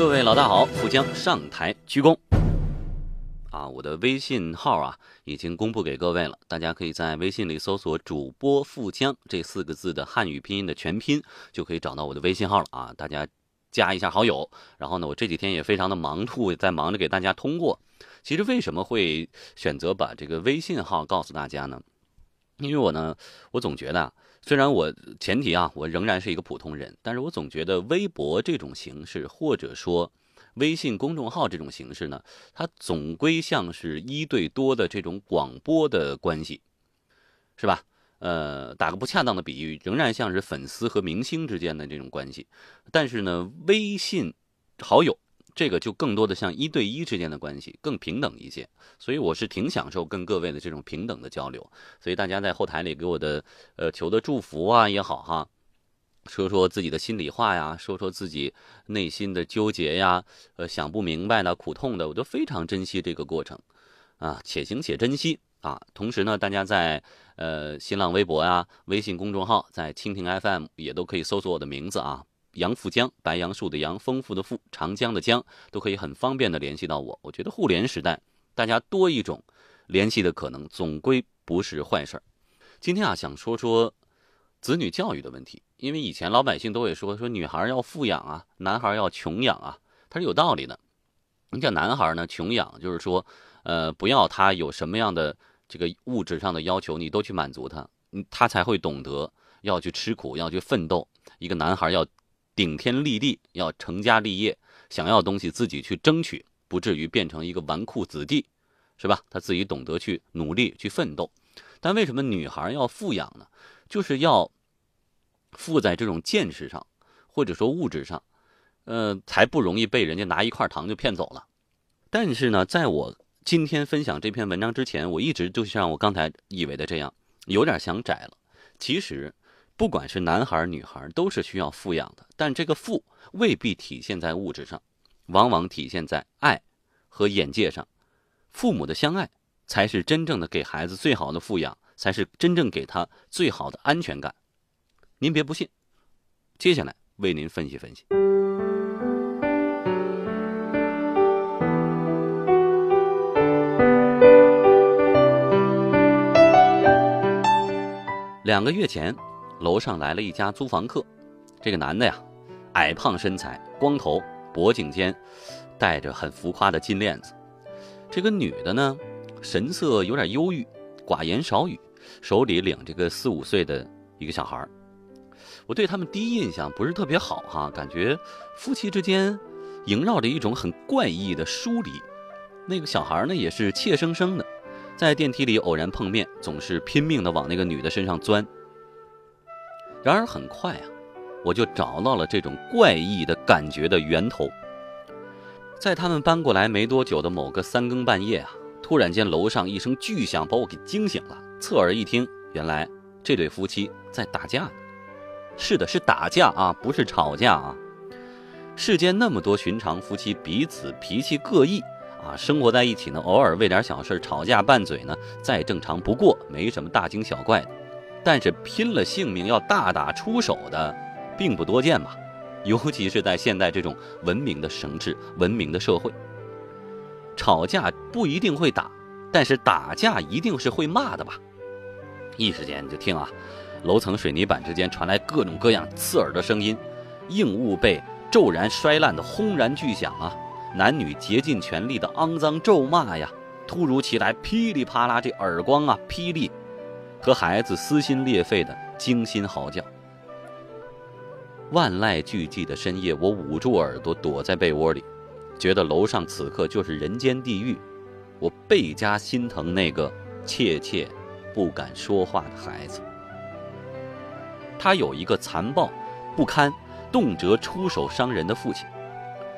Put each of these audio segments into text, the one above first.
各位老大好，富江上台鞠躬。啊，我的微信号啊已经公布给各位了，大家可以在微信里搜索“主播富江”这四个字的汉语拼音的全拼，就可以找到我的微信号了啊。大家加一下好友。然后呢，我这几天也非常的忙碌，在忙着给大家通过。其实为什么会选择把这个微信号告诉大家呢？因为我呢，我总觉得，虽然我前提啊，我仍然是一个普通人，但是我总觉得微博这种形式，或者说微信公众号这种形式呢，它总归像是一对多的这种广播的关系，是吧？呃，打个不恰当的比喻，仍然像是粉丝和明星之间的这种关系。但是呢，微信好友。这个就更多的像一对一之间的关系，更平等一些，所以我是挺享受跟各位的这种平等的交流。所以大家在后台里给我的呃求的祝福啊也好哈，说说自己的心里话呀，说说自己内心的纠结呀，呃想不明白的苦痛的，我都非常珍惜这个过程啊，且行且珍惜啊。同时呢，大家在呃新浪微博呀、微信公众号、在蜻蜓 FM 也都可以搜索我的名字啊。杨富江，白杨树的杨，丰富的富，长江的江，都可以很方便的联系到我。我觉得互联时代，大家多一种联系的可能，总归不是坏事儿。今天啊，想说说子女教育的问题，因为以前老百姓都会说，说女孩要富养啊，男孩要穷养啊，它是有道理的。你讲男孩呢，穷养就是说，呃，不要他有什么样的这个物质上的要求，你都去满足他，他才会懂得要去吃苦，要去奋斗。一个男孩要。顶天立地，要成家立业，想要东西自己去争取，不至于变成一个纨绔子弟，是吧？他自己懂得去努力去奋斗。但为什么女孩要富养呢？就是要富在这种见识上，或者说物质上，呃，才不容易被人家拿一块糖就骗走了。但是呢，在我今天分享这篇文章之前，我一直就像我刚才以为的这样，有点想窄了。其实。不管是男孩女孩，都是需要富养的，但这个富未必体现在物质上，往往体现在爱和眼界上。父母的相爱，才是真正的给孩子最好的富养，才是真正给他最好的安全感。您别不信，接下来为您分析分析。两个月前。楼上来了一家租房客，这个男的呀，矮胖身材，光头，脖颈间戴着很浮夸的金链子。这个女的呢，神色有点忧郁，寡言少语，手里领着个四五岁的一个小孩我对他们第一印象不是特别好哈，感觉夫妻之间萦绕着一种很怪异的疏离。那个小孩呢，也是怯生生的，在电梯里偶然碰面，总是拼命的往那个女的身上钻。然而很快啊，我就找到了这种怪异的感觉的源头。在他们搬过来没多久的某个三更半夜啊，突然间楼上一声巨响把我给惊醒了。侧耳一听，原来这对夫妻在打架呢。是的，是打架啊，不是吵架啊。世间那么多寻常夫妻，彼此脾气各异啊，生活在一起呢，偶尔为点小事吵架拌嘴呢，再正常不过，没什么大惊小怪的。但是拼了性命要大打出手的，并不多见吧？尤其是在现在这种文明的城市、文明的社会，吵架不一定会打，但是打架一定是会骂的吧？一时间就听啊，楼层水泥板之间传来各种各样刺耳的声音，硬物被骤然摔烂的轰然巨响啊，男女竭尽全力的肮脏咒骂呀，突如其来噼里啪啦这耳光啊，霹雳。和孩子撕心裂肺的惊心嚎叫，万籁俱寂的深夜，我捂住耳朵躲在被窝里，觉得楼上此刻就是人间地狱。我倍加心疼那个怯怯不敢说话的孩子。他有一个残暴不堪、动辄出手伤人的父亲，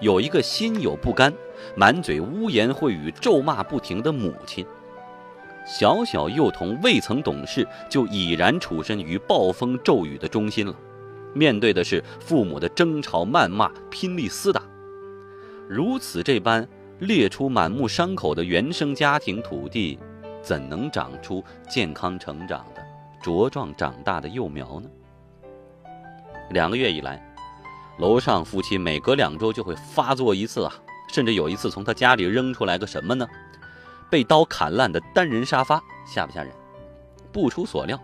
有一个心有不甘、满嘴污言秽语、咒骂不停的母亲。小小幼童未曾懂事，就已然处身于暴风骤雨的中心了，面对的是父母的争吵、谩骂、拼力厮打。如此这般裂出满目伤口的原生家庭土地，怎能长出健康成长的、茁壮长大的幼苗呢？两个月以来，楼上夫妻每隔两周就会发作一次啊，甚至有一次从他家里扔出来个什么呢？被刀砍烂的单人沙发，吓不吓人？不出所料，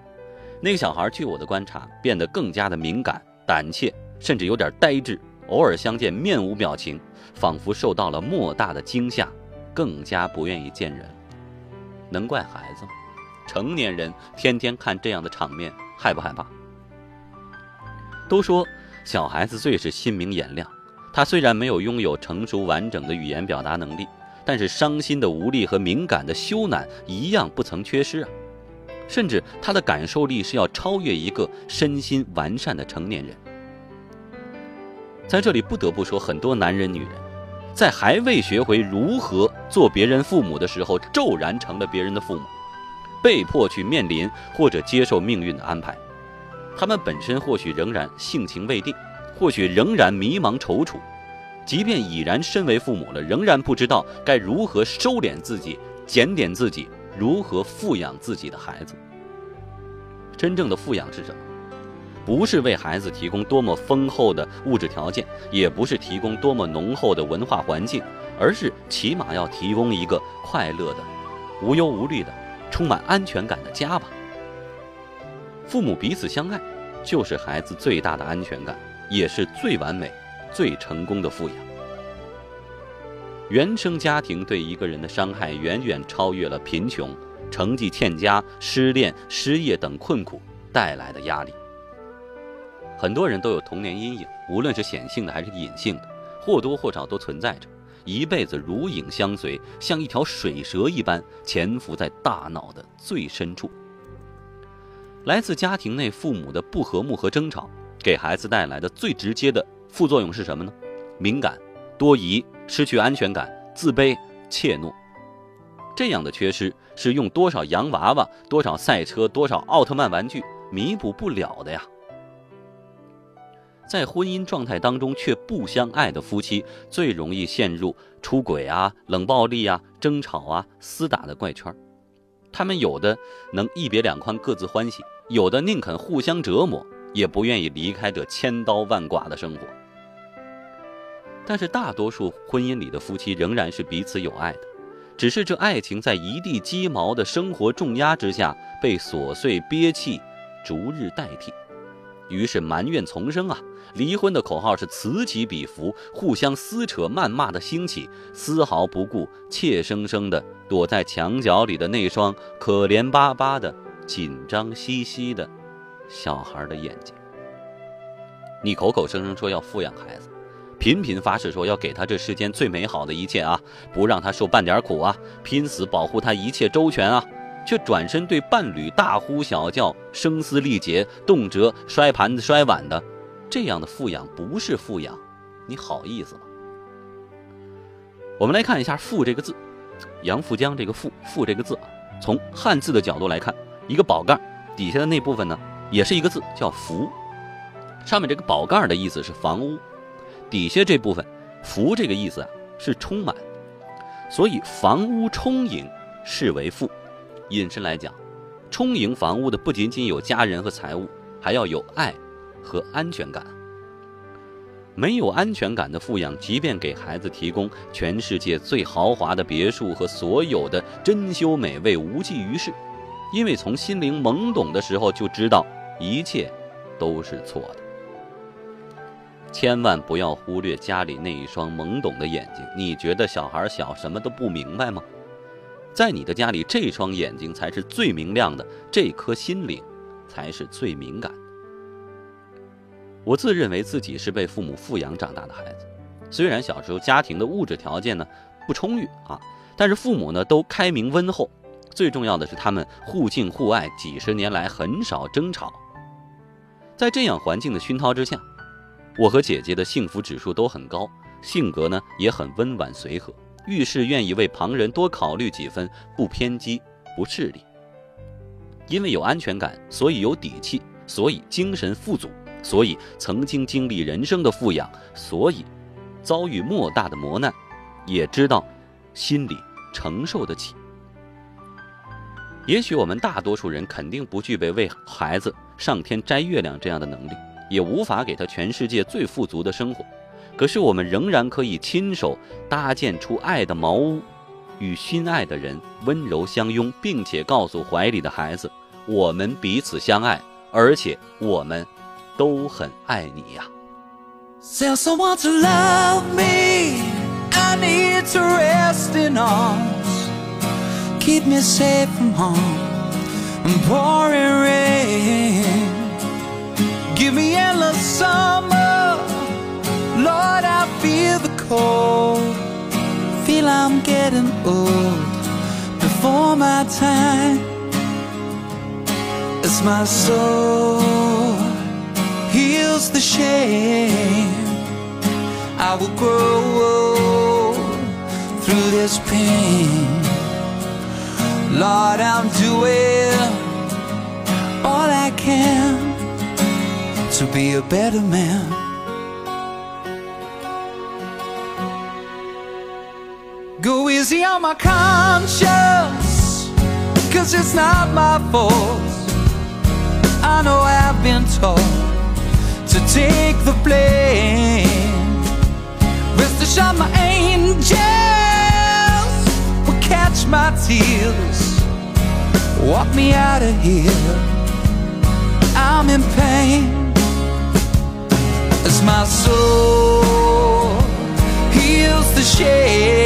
那个小孩据我的观察变得更加的敏感、胆怯，甚至有点呆滞，偶尔相见面无表情，仿佛受到了莫大的惊吓，更加不愿意见人。能怪孩子吗？成年人天天看这样的场面，害不害怕？都说。小孩子最是心明眼亮，他虽然没有拥有成熟完整的语言表达能力，但是伤心的无力和敏感的羞赧一样不曾缺失啊！甚至他的感受力是要超越一个身心完善的成年人。在这里不得不说，很多男人女人，在还未学会如何做别人父母的时候，骤然成了别人的父母，被迫去面临或者接受命运的安排。他们本身或许仍然性情未定，或许仍然迷茫踌躇，即便已然身为父母了，仍然不知道该如何收敛自己、检点自己，如何富养自己的孩子。真正的富养是什么？不是为孩子提供多么丰厚的物质条件，也不是提供多么浓厚的文化环境，而是起码要提供一个快乐的、无忧无虑的、充满安全感的家吧。父母彼此相爱，就是孩子最大的安全感，也是最完美、最成功的富养。原生家庭对一个人的伤害，远远超越了贫穷、成绩欠佳、失恋、失业等困苦带来的压力。很多人都有童年阴影，无论是显性的还是隐性的，或多或少都存在着，一辈子如影相随，像一条水蛇一般潜伏在大脑的最深处。来自家庭内父母的不和睦和争吵，给孩子带来的最直接的副作用是什么呢？敏感、多疑、失去安全感、自卑、怯懦。这样的缺失是用多少洋娃娃、多少赛车、多少奥特曼玩具弥补不了的呀！在婚姻状态当中却不相爱的夫妻，最容易陷入出轨啊、冷暴力啊、争吵啊、厮打的怪圈。他们有的能一别两宽，各自欢喜。有的宁肯互相折磨，也不愿意离开这千刀万剐的生活。但是大多数婚姻里的夫妻仍然是彼此有爱的，只是这爱情在一地鸡毛的生活重压之下，被琐碎憋气逐日代替，于是埋怨丛生啊！离婚的口号是此起彼伏，互相撕扯谩骂的兴起，丝毫不顾怯生生的躲在墙角里的那双可怜巴巴的。紧张兮兮的小孩的眼睛。你口口声声说要富养孩子，频频发誓说要给他这世间最美好的一切啊，不让他受半点苦啊，拼死保护他一切周全啊，却转身对伴侣大呼小叫、声嘶力竭，动辄摔盘子摔碗的，这样的富养不是富养，你好意思吗？我们来看一下“富”这个字，杨富江这个“富”富这个字，从汉字的角度来看。一个宝盖底下的那部分呢，也是一个字，叫“福”。上面这个宝盖的意思是房屋，底下这部分“福”这个意思啊是充满。所以房屋充盈是为富。引申来讲，充盈房屋的不仅仅有家人和财物，还要有爱和安全感。没有安全感的富养，即便给孩子提供全世界最豪华的别墅和所有的珍馐美味，无济于事。因为从心灵懵懂的时候就知道一切都是错的，千万不要忽略家里那一双懵懂的眼睛。你觉得小孩小什么都不明白吗？在你的家里，这双眼睛才是最明亮的，这颗心灵才是最敏感的。我自认为自己是被父母富养长大的孩子，虽然小时候家庭的物质条件呢不充裕啊，但是父母呢都开明温厚。最重要的是，他们互敬互爱，几十年来很少争吵。在这样环境的熏陶之下，我和姐姐的幸福指数都很高，性格呢也很温婉随和，遇事愿意为旁人多考虑几分，不偏激，不势利。因为有安全感，所以有底气，所以精神富足，所以曾经经历人生的富养，所以遭遇莫大的磨难，也知道心里承受得起。也许我们大多数人肯定不具备为孩子上天摘月亮这样的能力，也无法给他全世界最富足的生活。可是我们仍然可以亲手搭建出爱的茅屋，与心爱的人温柔相拥，并且告诉怀里的孩子：“我们彼此相爱，而且我们都很爱你呀、” Keep me safe from poring rain. Getting old before my time. As my soul heals the shame, I will grow through this pain. Lord, I'm doing all I can to be a better man. Easy on my conscience, cause it's not my fault. I know I've been told to take the blame. Rest assured, my angels will catch my tears, walk me out of here. I'm in pain as my soul heals the shame.